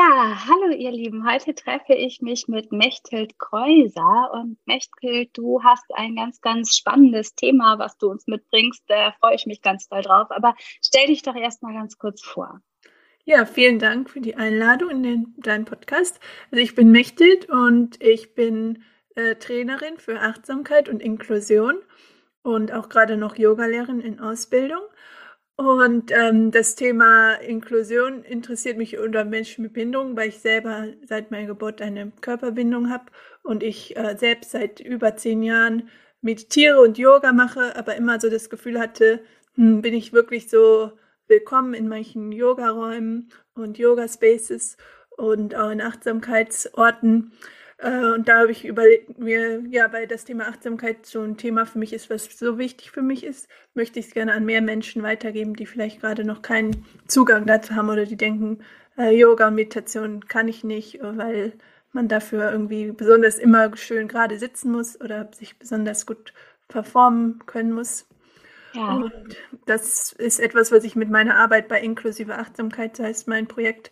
Ja, hallo ihr Lieben. Heute treffe ich mich mit Mechthild Kreuser. Und Mechthild, du hast ein ganz, ganz spannendes Thema, was du uns mitbringst. Da freue ich mich ganz doll drauf. Aber stell dich doch erst mal ganz kurz vor. Ja, vielen Dank für die Einladung in den, deinen Podcast. Also ich bin Mechthild und ich bin äh, Trainerin für Achtsamkeit und Inklusion und auch gerade noch Yogalehrerin in Ausbildung. Und ähm, das Thema Inklusion interessiert mich unter Menschen mit Behinderung, weil ich selber seit meiner Geburt eine Körperbindung habe und ich äh, selbst seit über zehn Jahren meditiere und Yoga mache, aber immer so das Gefühl hatte, hm, bin ich wirklich so willkommen in manchen Yogaräumen und Yoga-Spaces und auch in Achtsamkeitsorten. Äh, und da habe ich überlegt, mir, ja, weil das Thema Achtsamkeit so ein Thema für mich ist, was so wichtig für mich ist, möchte ich es gerne an mehr Menschen weitergeben, die vielleicht gerade noch keinen Zugang dazu haben oder die denken, äh, Yoga und Meditation kann ich nicht, weil man dafür irgendwie besonders immer schön gerade sitzen muss oder sich besonders gut performen können muss. Ja. Und das ist etwas, was ich mit meiner Arbeit bei inklusive Achtsamkeit, das heißt mein Projekt,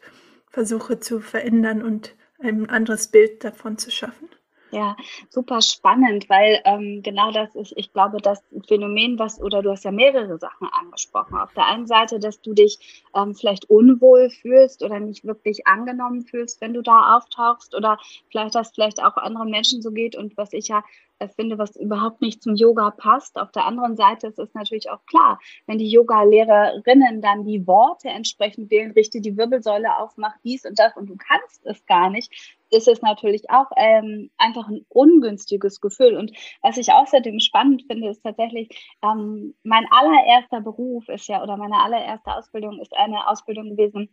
versuche zu verändern und ein anderes Bild davon zu schaffen. Ja, super spannend, weil ähm, genau das ist, ich glaube, das Phänomen, was, oder du hast ja mehrere Sachen angesprochen. Auf der einen Seite, dass du dich ähm, vielleicht unwohl fühlst oder nicht wirklich angenommen fühlst, wenn du da auftauchst, oder vielleicht, dass vielleicht auch anderen Menschen so geht und was ich ja finde, was überhaupt nicht zum Yoga passt. Auf der anderen Seite ist es natürlich auch klar, wenn die Yoga-Lehrerinnen dann die Worte entsprechend wählen, richte die Wirbelsäule auf, mach dies und das und du kannst es gar nicht, ist es natürlich auch ähm, einfach ein ungünstiges Gefühl. Und was ich außerdem spannend finde, ist tatsächlich, ähm, mein allererster Beruf ist ja, oder meine allererste Ausbildung ist eine Ausbildung gewesen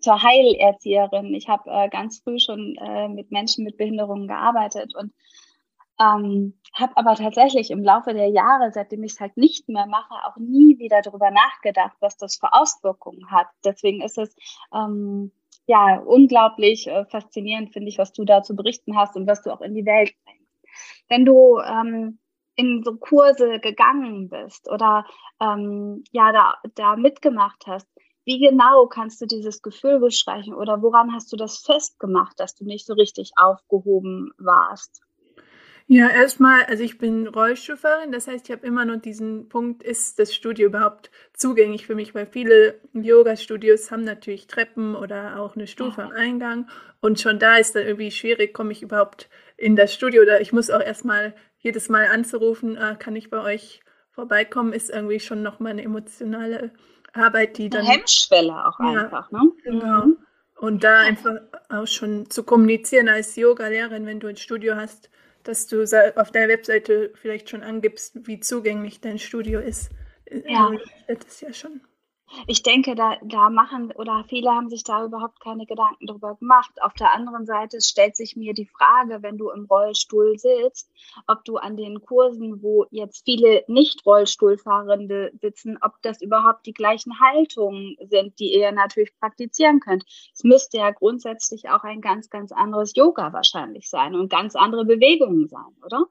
zur Heilerzieherin. Ich habe äh, ganz früh schon äh, mit Menschen mit Behinderungen gearbeitet und ähm, habe aber tatsächlich im Laufe der Jahre, seitdem ich es halt nicht mehr mache, auch nie wieder darüber nachgedacht, was das für Auswirkungen hat. Deswegen ist es ähm, ja unglaublich äh, faszinierend, finde ich, was du da zu berichten hast und was du auch in die Welt bringst. Wenn du ähm, in so Kurse gegangen bist oder ähm, ja da, da mitgemacht hast, wie genau kannst du dieses Gefühl beschreiben oder woran hast du das festgemacht, dass du nicht so richtig aufgehoben warst? Ja, erstmal, also ich bin Rollstuhlfahrerin, das heißt, ich habe immer noch diesen Punkt, ist das Studio überhaupt zugänglich für mich, weil viele Yoga-Studios haben natürlich Treppen oder auch eine Stufe am Eingang und schon da ist dann irgendwie schwierig, komme ich überhaupt in das Studio oder ich muss auch erstmal jedes Mal anzurufen, ah, kann ich bei euch vorbeikommen, ist irgendwie schon nochmal eine emotionale Arbeit, die dann... Eine Hemmschwelle auch ja, einfach, ne? Genau. Mhm. Und da einfach auch schon zu kommunizieren als Yoga-Lehrerin, wenn du ein Studio hast, dass du auf der Webseite vielleicht schon angibst, wie zugänglich dein Studio ist. Ja. Das ist ja schon. Ich denke, da, da machen oder viele haben sich da überhaupt keine Gedanken drüber gemacht. Auf der anderen Seite stellt sich mir die Frage, wenn du im Rollstuhl sitzt, ob du an den Kursen, wo jetzt viele Nicht-Rollstuhlfahrende sitzen, ob das überhaupt die gleichen Haltungen sind, die ihr natürlich praktizieren könnt. Es müsste ja grundsätzlich auch ein ganz, ganz anderes Yoga wahrscheinlich sein und ganz andere Bewegungen sein, oder?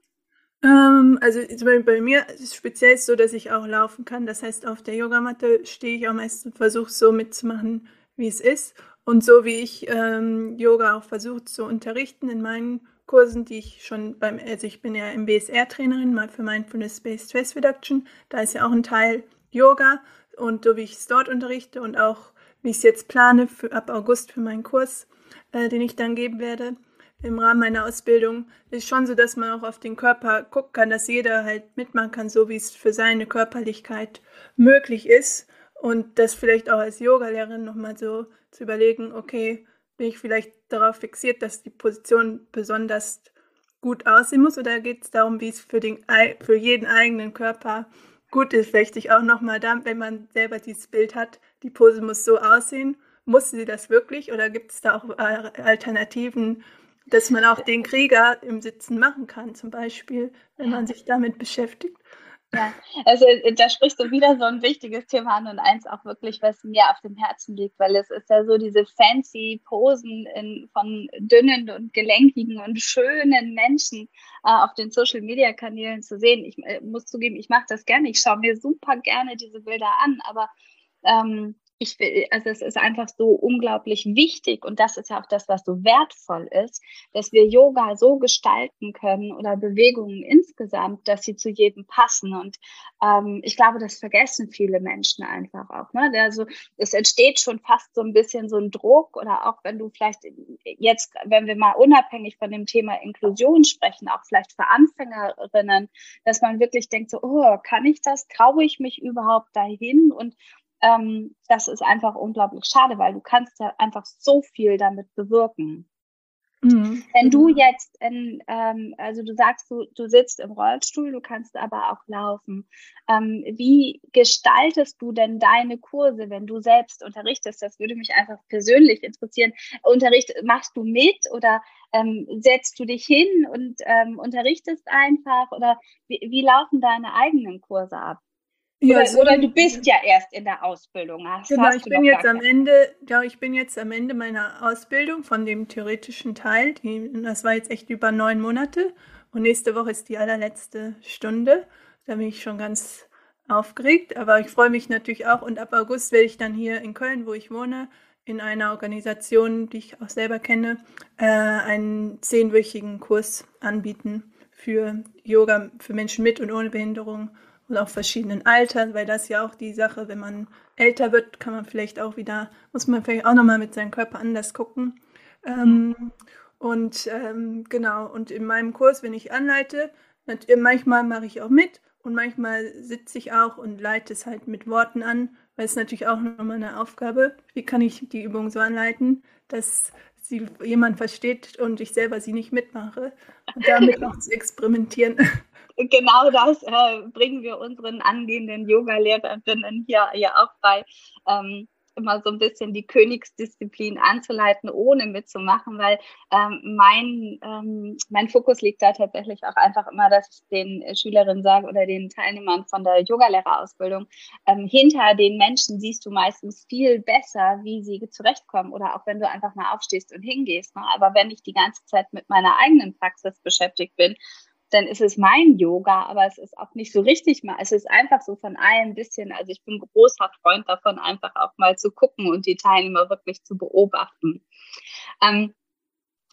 Ähm, also bei mir ist es speziell so, dass ich auch laufen kann. Das heißt, auf der Yogamatte stehe ich auch meistens und versuche so mitzumachen, wie es ist. Und so wie ich ähm, Yoga auch versucht zu unterrichten in meinen Kursen, die ich schon beim, also ich bin ja MBSR-Trainerin mal für Mindfulness-Based Stress Reduction. Da ist ja auch ein Teil Yoga. Und so wie ich es dort unterrichte und auch wie ich es jetzt plane für, ab August für meinen Kurs, äh, den ich dann geben werde, im Rahmen meiner Ausbildung ist schon so, dass man auch auf den Körper gucken kann, dass jeder halt mitmachen kann, so wie es für seine Körperlichkeit möglich ist. Und das vielleicht auch als Yogalehrerin nochmal so zu überlegen, okay, bin ich vielleicht darauf fixiert, dass die Position besonders gut aussehen muss oder geht es darum, wie es für, den, für jeden eigenen Körper gut ist? Vielleicht sich auch nochmal da, wenn man selber dieses Bild hat, die Pose muss so aussehen muss sie das wirklich oder gibt es da auch äh, Alternativen, dass man auch den Krieger im Sitzen machen kann, zum Beispiel, wenn man sich damit beschäftigt? Ja, also da sprichst du wieder so ein wichtiges Thema an und eins auch wirklich, was mir auf dem Herzen liegt, weil es ist ja so diese fancy Posen in, von dünnen und gelenkigen und schönen Menschen äh, auf den Social Media Kanälen zu sehen. Ich äh, muss zugeben, ich mache das gerne. Ich schaue mir super gerne diese Bilder an, aber ähm, ich will, also es ist einfach so unglaublich wichtig und das ist ja auch das, was so wertvoll ist, dass wir Yoga so gestalten können oder Bewegungen insgesamt, dass sie zu jedem passen. Und ähm, ich glaube, das vergessen viele Menschen einfach auch. Ne? Also es entsteht schon fast so ein bisschen so ein Druck oder auch wenn du vielleicht jetzt, wenn wir mal unabhängig von dem Thema Inklusion sprechen, auch vielleicht für Anfängerinnen, dass man wirklich denkt so, oh, kann ich das? Traue ich mich überhaupt dahin? Und ähm, das ist einfach unglaublich schade, weil du kannst ja einfach so viel damit bewirken. Mhm. Wenn du jetzt, in, ähm, also du sagst, du, du sitzt im Rollstuhl, du kannst aber auch laufen. Ähm, wie gestaltest du denn deine Kurse, wenn du selbst unterrichtest? Das würde mich einfach persönlich interessieren. Unterricht, machst du mit oder ähm, setzt du dich hin und ähm, unterrichtest einfach? Oder wie, wie laufen deine eigenen Kurse ab? Ja, oder, so oder, du bist ja erst in der Ausbildung. Hast, genau, hast ich bin jetzt am Ende, ja, ich bin jetzt am Ende meiner Ausbildung von dem theoretischen Teil. Die, das war jetzt echt über neun Monate und nächste Woche ist die allerletzte Stunde. Da bin ich schon ganz aufgeregt, aber ich freue mich natürlich auch und ab August werde ich dann hier in Köln, wo ich wohne, in einer Organisation, die ich auch selber kenne, äh, einen zehnwöchigen Kurs anbieten für Yoga für Menschen mit und ohne Behinderung und auch verschiedenen Altern, weil das ja auch die Sache, wenn man älter wird, kann man vielleicht auch wieder, muss man vielleicht auch nochmal mit seinem Körper anders gucken. Ähm, und ähm, genau, und in meinem Kurs, wenn ich anleite, manchmal mache ich auch mit und manchmal sitze ich auch und leite es halt mit Worten an, weil es natürlich auch nochmal eine Aufgabe, wie kann ich die Übung so anleiten, dass sie jemand versteht und ich selber sie nicht mitmache und damit auch zu experimentieren. Genau das äh, bringen wir unseren angehenden Yoga-Lehrerinnen hier, hier auch bei. Ähm, immer so ein bisschen die Königsdisziplin anzuleiten, ohne mitzumachen, weil ähm, mein, ähm, mein Fokus liegt da tatsächlich auch einfach immer, dass ich den Schülerinnen sage oder den Teilnehmern von der Yogalehrerausbildung, ähm, hinter den Menschen siehst du meistens viel besser, wie sie zurechtkommen oder auch wenn du einfach mal aufstehst und hingehst. Ne? Aber wenn ich die ganze Zeit mit meiner eigenen Praxis beschäftigt bin, dann ist es mein Yoga, aber es ist auch nicht so richtig mal. Es ist einfach so von allem ein bisschen. Also ich bin großer Freund davon, einfach auch mal zu gucken und die Teilnehmer wirklich zu beobachten. Ähm,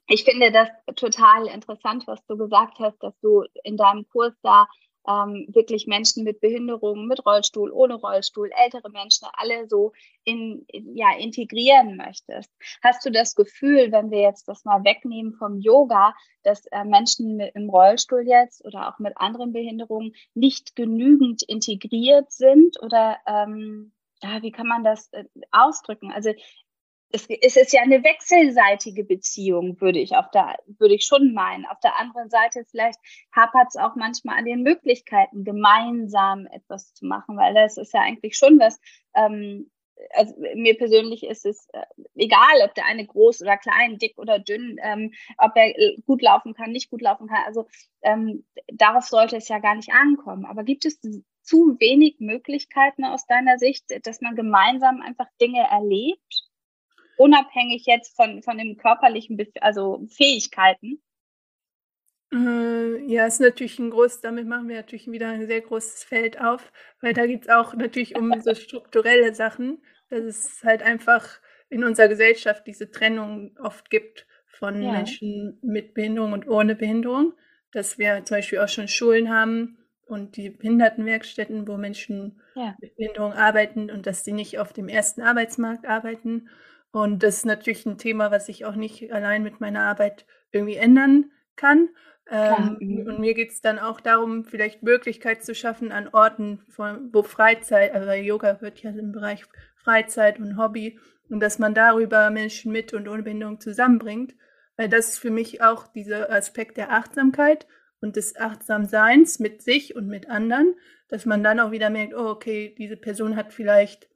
ich finde das total interessant, was du gesagt hast, dass du in deinem Kurs da ähm, wirklich Menschen mit Behinderungen, mit Rollstuhl, ohne Rollstuhl, ältere Menschen, alle so in, ja, integrieren möchtest. Hast du das Gefühl, wenn wir jetzt das mal wegnehmen vom Yoga, dass äh, Menschen mit, im Rollstuhl jetzt oder auch mit anderen Behinderungen nicht genügend integriert sind oder ähm, ja, wie kann man das äh, ausdrücken? Also es, es ist ja eine wechselseitige Beziehung, würde ich auf der, würde ich schon meinen. Auf der anderen Seite vielleicht hapert es auch manchmal an den Möglichkeiten, gemeinsam etwas zu machen, weil das ist ja eigentlich schon was, ähm, also mir persönlich ist es äh, egal, ob der eine groß oder klein, dick oder dünn, ähm, ob er äh, gut laufen kann, nicht gut laufen kann. Also ähm, darauf sollte es ja gar nicht ankommen. Aber gibt es zu wenig Möglichkeiten aus deiner Sicht, dass man gemeinsam einfach Dinge erlebt? Unabhängig jetzt von, von dem körperlichen, also Fähigkeiten? Äh, ja, ist natürlich ein großes, damit machen wir natürlich wieder ein sehr großes Feld auf, weil da geht es auch natürlich um so strukturelle Sachen, dass es halt einfach in unserer Gesellschaft diese Trennung oft gibt von ja. Menschen mit Behinderung und ohne Behinderung, dass wir zum Beispiel auch schon Schulen haben und die Behindertenwerkstätten, wo Menschen ja. mit Behinderung arbeiten und dass sie nicht auf dem ersten Arbeitsmarkt arbeiten und das ist natürlich ein Thema, was ich auch nicht allein mit meiner Arbeit irgendwie ändern kann. Ähm, mhm. und mir geht es dann auch darum, vielleicht Möglichkeit zu schaffen an Orten, wo Freizeit, also Yoga wird ja im Bereich Freizeit und Hobby, und dass man darüber Menschen mit und ohne Behinderung zusammenbringt. Weil das ist für mich auch dieser Aspekt der Achtsamkeit und des Achtsamseins mit sich und mit anderen, dass man dann auch wieder merkt, oh, okay, diese Person hat vielleicht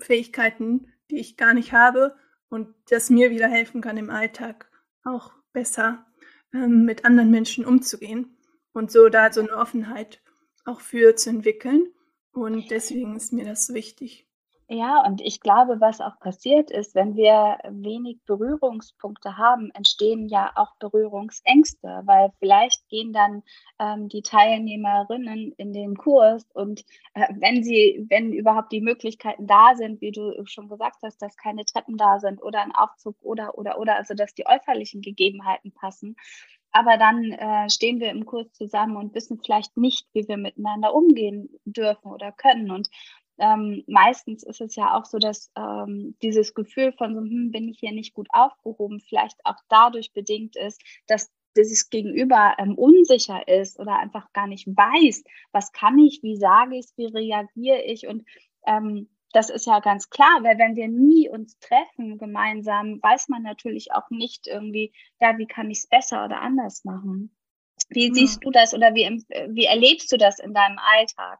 Fähigkeiten, die ich gar nicht habe und das mir wieder helfen kann, im Alltag auch besser ähm, mit anderen Menschen umzugehen und so da so eine Offenheit auch für zu entwickeln. Und deswegen ist mir das wichtig. Ja, und ich glaube, was auch passiert ist, wenn wir wenig Berührungspunkte haben, entstehen ja auch Berührungsängste, weil vielleicht gehen dann ähm, die Teilnehmerinnen in den Kurs und äh, wenn sie, wenn überhaupt die Möglichkeiten da sind, wie du schon gesagt hast, dass keine Treppen da sind oder ein Aufzug oder, oder, oder, also dass die äußerlichen Gegebenheiten passen, aber dann äh, stehen wir im Kurs zusammen und wissen vielleicht nicht, wie wir miteinander umgehen dürfen oder können. Und ähm, meistens ist es ja auch so, dass ähm, dieses Gefühl von so, hm, bin ich hier nicht gut aufgehoben, vielleicht auch dadurch bedingt ist, dass dieses Gegenüber ähm, unsicher ist oder einfach gar nicht weiß, was kann ich, wie sage ich es, wie reagiere ich und ähm, das ist ja ganz klar, weil wenn wir nie uns treffen gemeinsam, weiß man natürlich auch nicht irgendwie, ja, wie kann ich es besser oder anders machen. Wie siehst du das oder wie, wie erlebst du das in deinem Alltag?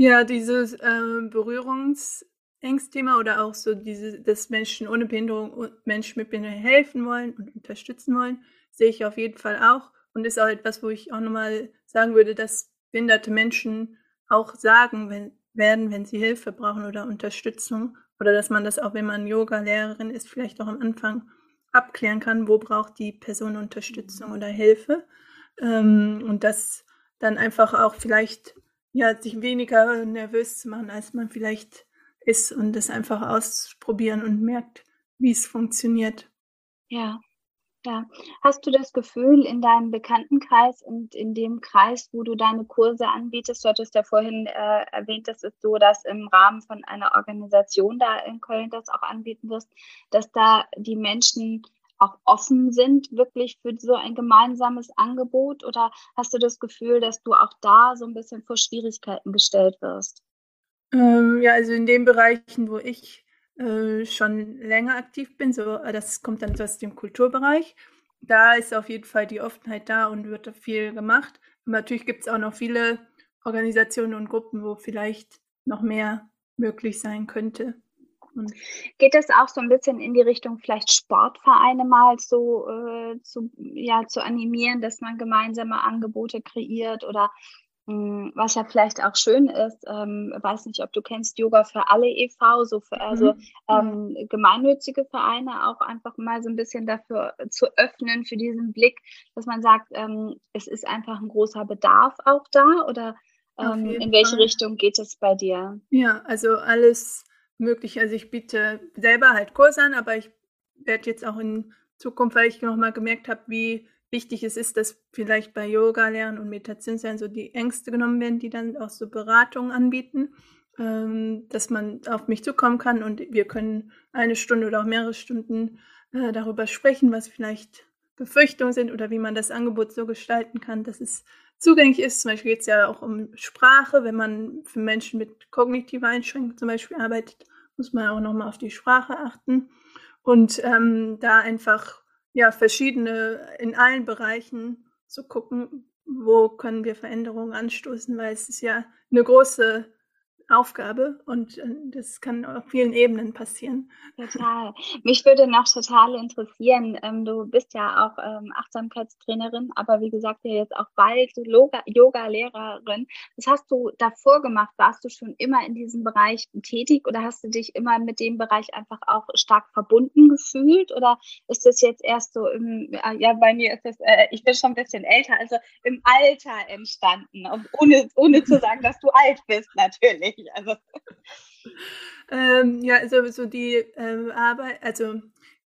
Ja, dieses äh, Berührungsängstthema oder auch so diese, dass Menschen ohne Behinderung und Menschen mit Behinderung helfen wollen und unterstützen wollen, sehe ich auf jeden Fall auch. Und ist auch etwas, wo ich auch nochmal sagen würde, dass behinderte Menschen auch sagen wenn, werden, wenn sie Hilfe brauchen oder Unterstützung. Oder dass man das auch, wenn man Yoga-Lehrerin ist, vielleicht auch am Anfang abklären kann, wo braucht die Person Unterstützung oder Hilfe. Ähm, und das dann einfach auch vielleicht ja, sich weniger nervös zu machen, als man vielleicht ist und das einfach ausprobieren und merkt, wie es funktioniert. Ja, ja. Hast du das Gefühl in deinem Bekanntenkreis und in dem Kreis, wo du deine Kurse anbietest, du hattest ja vorhin äh, erwähnt, das ist so, dass im Rahmen von einer Organisation da in Köln das auch anbieten wirst, dass da die Menschen auch offen sind, wirklich für so ein gemeinsames Angebot? Oder hast du das Gefühl, dass du auch da so ein bisschen vor Schwierigkeiten gestellt wirst? Ähm, ja, also in den Bereichen, wo ich äh, schon länger aktiv bin, so äh, das kommt dann aus dem Kulturbereich. Da ist auf jeden Fall die Offenheit da und wird viel gemacht. Und natürlich gibt es auch noch viele Organisationen und Gruppen, wo vielleicht noch mehr möglich sein könnte. Und geht das auch so ein bisschen in die Richtung, vielleicht Sportvereine mal so äh, zu, ja, zu animieren, dass man gemeinsame Angebote kreiert oder mh, hm, was ja vielleicht auch schön ist, ähm, weiß nicht, ob du kennst Yoga für alle e.V., so für also mhm. ähm, gemeinnützige Vereine auch einfach mal so ein bisschen dafür zu öffnen, für diesen Blick, dass man sagt, ähm, es ist einfach ein großer Bedarf auch da oder ähm, in welche Fall. Richtung geht es bei dir? Ja, also alles möglich. Also ich biete selber halt Kurse an, aber ich werde jetzt auch in Zukunft, weil ich nochmal gemerkt habe, wie wichtig es ist, dass vielleicht bei Yoga lernen und Meditation sein so die Ängste genommen werden, die dann auch so Beratungen anbieten, ähm, dass man auf mich zukommen kann und wir können eine Stunde oder auch mehrere Stunden äh, darüber sprechen, was vielleicht Befürchtungen sind oder wie man das Angebot so gestalten kann, dass es zugänglich ist. Zum Beispiel geht es ja auch um Sprache. Wenn man für Menschen mit kognitiver Einschränkung zum Beispiel arbeitet, muss man auch nochmal auf die Sprache achten. Und ähm, da einfach ja verschiedene in allen Bereichen zu gucken, wo können wir Veränderungen anstoßen, weil es ist ja eine große Aufgabe und äh, das kann auf vielen Ebenen passieren. Total. Mich würde noch total interessieren, ähm, du bist ja auch ähm, Achtsamkeitstrainerin, aber wie gesagt ja jetzt auch bald Yoga-Lehrerin. Was hast du davor gemacht? Warst du schon immer in diesem Bereich tätig oder hast du dich immer mit dem Bereich einfach auch stark verbunden gefühlt oder ist das jetzt erst so im, ja bei mir ist das, äh, ich bin schon ein bisschen älter, also im Alter entstanden, ohne, ohne zu sagen, dass du alt bist natürlich nicht. Also. Ähm, ja, also so die äh, Arbeit, also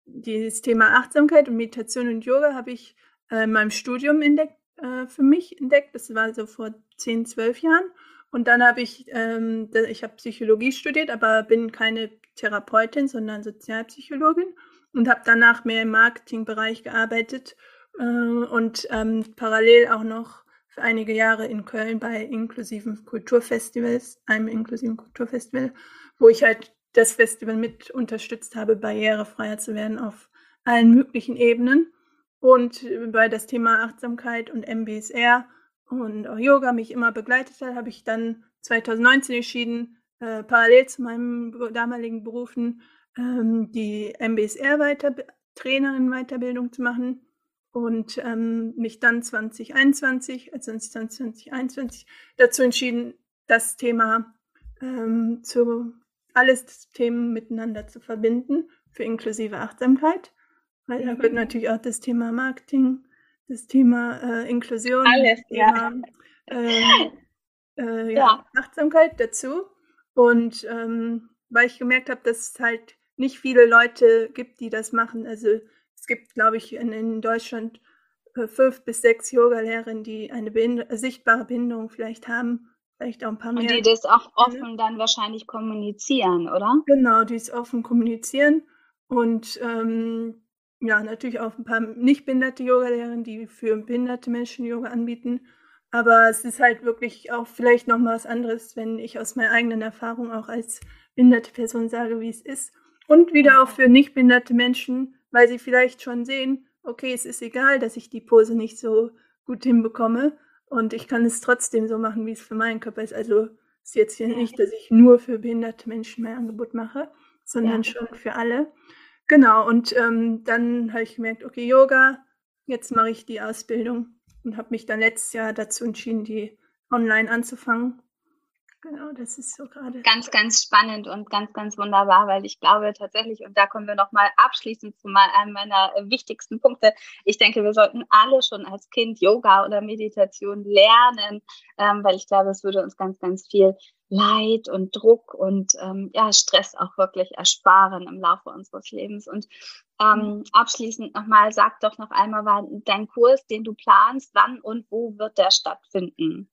das Thema Achtsamkeit und Meditation und Yoga habe ich äh, in meinem Studium entdeckt, äh, für mich entdeckt. Das war so vor 10, 12 Jahren. Und dann habe ich, ähm, ich habe Psychologie studiert, aber bin keine Therapeutin, sondern Sozialpsychologin und habe danach mehr im Marketingbereich gearbeitet äh, und ähm, parallel auch noch für einige Jahre in Köln bei inklusiven Kulturfestivals, einem inklusiven Kulturfestival, wo ich halt das Festival mit unterstützt habe, barrierefreier zu werden auf allen möglichen Ebenen. Und weil das Thema Achtsamkeit und MBSR und auch Yoga mich immer begleitet hat, habe ich dann 2019 entschieden, äh, parallel zu meinen damaligen Berufen ähm, die MBSR-Trainerin Weiterbildung zu machen und ähm, mich dann 2021, also 2021 dazu entschieden, das Thema ähm, zu alles Themen miteinander zu verbinden für inklusive Achtsamkeit, weil da wird mhm. natürlich auch das Thema Marketing, das Thema äh, Inklusion, alles, das Thema ja. äh, äh, ja, ja. Achtsamkeit dazu. Und ähm, weil ich gemerkt habe, dass es halt nicht viele Leute gibt, die das machen. Also es gibt, glaube ich, in, in Deutschland äh, fünf bis sechs Yoga-Lehrerinnen, die eine Behind sichtbare Behinderung vielleicht haben, vielleicht auch ein paar mehr. Und die das auch offen dann wahrscheinlich kommunizieren, oder? Genau, die es offen kommunizieren. Und ähm, ja, natürlich auch ein paar nicht behinderte Yoga-Lehrerinnen, die für behinderte Menschen Yoga anbieten. Aber es ist halt wirklich auch vielleicht nochmal was anderes, wenn ich aus meiner eigenen Erfahrung auch als behinderte Person sage, wie es ist. Und wieder auch für nicht behinderte Menschen, weil sie vielleicht schon sehen, okay, es ist egal, dass ich die Pose nicht so gut hinbekomme und ich kann es trotzdem so machen, wie es für meinen Körper ist. Also ist jetzt hier nicht, dass ich nur für behinderte Menschen mein Angebot mache, sondern ja. schon für alle. Genau, und ähm, dann habe ich gemerkt, okay, Yoga, jetzt mache ich die Ausbildung und habe mich dann letztes Jahr dazu entschieden, die online anzufangen. Genau, das ist so gerade. Ganz, ganz spannend und ganz, ganz wunderbar, weil ich glaube tatsächlich, und da kommen wir nochmal abschließend zu einem meiner wichtigsten Punkte. Ich denke, wir sollten alle schon als Kind Yoga oder Meditation lernen, ähm, weil ich glaube, es würde uns ganz, ganz viel Leid und Druck und ähm, ja, Stress auch wirklich ersparen im Laufe unseres Lebens. Und ähm, mhm. abschließend nochmal, sag doch noch einmal dein Kurs, den du planst, wann und wo wird der stattfinden?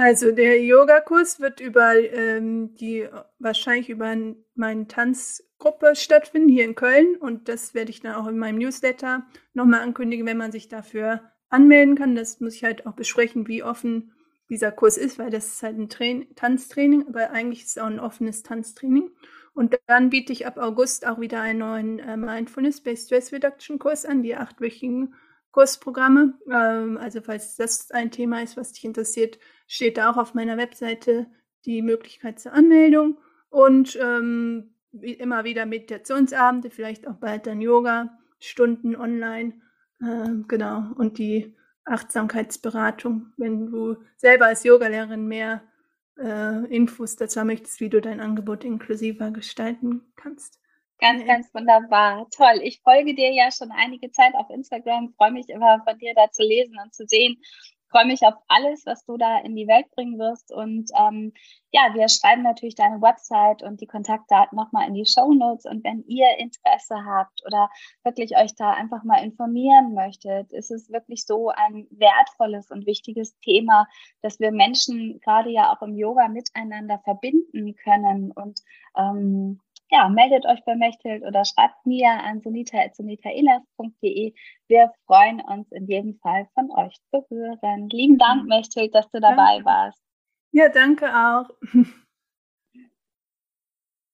Also der Yogakurs wird über ähm, die wahrscheinlich über meine Tanzgruppe stattfinden hier in Köln und das werde ich dann auch in meinem Newsletter nochmal ankündigen, wenn man sich dafür anmelden kann. Das muss ich halt auch besprechen, wie offen dieser Kurs ist, weil das ist halt ein Train Tanztraining, aber eigentlich ist es auch ein offenes Tanztraining. Und dann biete ich ab August auch wieder einen neuen äh, Mindfulness-Based Stress Reduction Kurs an, die achtwöchigen Kursprogramme. Ähm, also falls das ein Thema ist, was dich interessiert, steht da auch auf meiner Webseite die Möglichkeit zur Anmeldung und ähm, wie immer wieder Meditationsabende, vielleicht auch bald dann Yoga, Stunden online. Ähm, genau. Und die Achtsamkeitsberatung, wenn du selber als Yogalehrerin mehr äh, Infos dazu möchtest, wie du dein Angebot inklusiver gestalten kannst. Ganz, ganz wunderbar. Toll. Ich folge dir ja schon einige Zeit auf Instagram, freue mich immer von dir da zu lesen und zu sehen, freue mich auf alles, was du da in die Welt bringen wirst. Und ähm, ja, wir schreiben natürlich deine Website und die Kontaktdaten nochmal in die Show Notes. Und wenn ihr Interesse habt oder wirklich euch da einfach mal informieren möchtet, ist es wirklich so ein wertvolles und wichtiges Thema, dass wir Menschen gerade ja auch im Yoga miteinander verbinden können. Und ähm, ja, meldet euch bei Mechthild oder schreibt mir an sonita.sonitaelas.de. Wir freuen uns in jedem Fall von euch zu hören. Lieben Dank, Mechthild, dass du dabei danke. warst. Ja, danke auch.